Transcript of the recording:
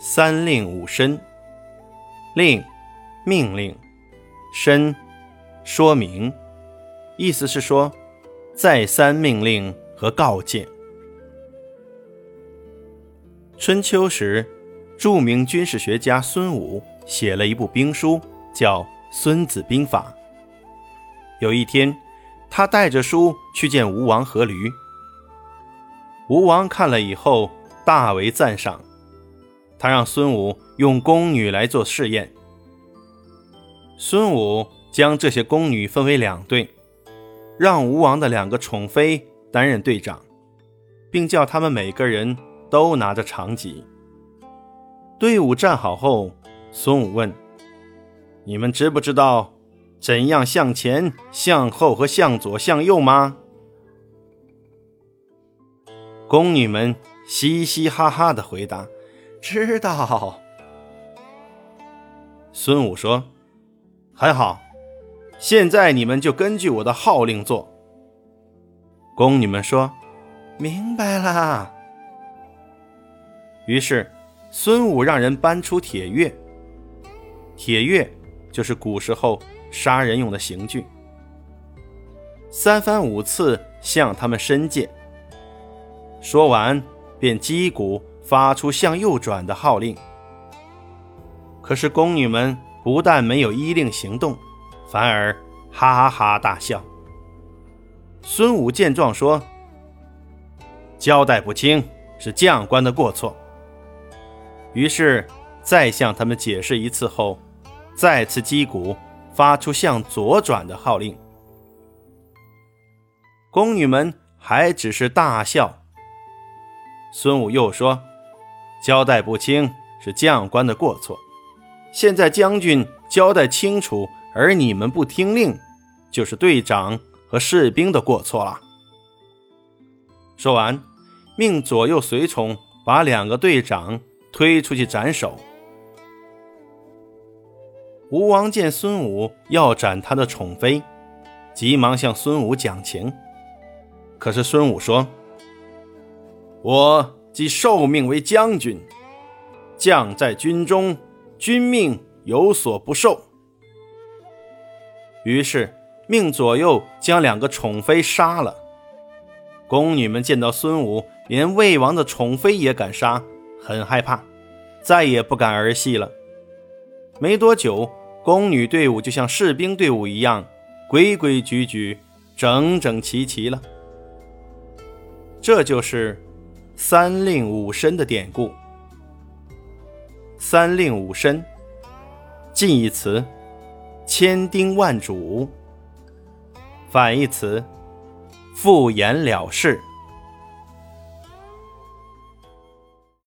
三令五申，令，命令，申，说明，意思是说，再三命令和告诫。春秋时，著名军事学家孙武写了一部兵书，叫《孙子兵法》。有一天，他带着书去见吴王阖闾。吴王看了以后，大为赞赏。他让孙武用宫女来做试验。孙武将这些宫女分为两队，让吴王的两个宠妃担任队长，并叫他们每个人都拿着长戟。队伍站好后，孙武问：“你们知不知道怎样向前、向后和向左、向右吗？”宫女们嘻嘻哈哈地回答：“知道。”孙武说：“很好，现在你们就根据我的号令做。”宫女们说：“明白了。”于是孙武让人搬出铁钺，铁钺就是古时候杀人用的刑具，三番五次向他们申诫。说完，便击鼓发出向右转的号令。可是宫女们不但没有依令行动，反而哈哈大笑。孙武见状说：“交代不清是将官的过错。”于是再向他们解释一次后，再次击鼓发出向左转的号令。宫女们还只是大笑。孙武又说：“交代不清是将官的过错，现在将军交代清楚，而你们不听令，就是队长和士兵的过错了。”说完，命左右随从把两个队长推出去斩首。吴王见孙武要斩他的宠妃，急忙向孙武讲情，可是孙武说。我即受命为将军，将在军中，军命有所不受。于是命左右将两个宠妃杀了。宫女们见到孙武连魏王的宠妃也敢杀，很害怕，再也不敢儿戏了。没多久，宫女队伍就像士兵队伍一样，规规矩矩、整整齐齐了。这就是。三令五申的典故。三令五申，近义词：千叮万嘱；反义词：敷衍了事。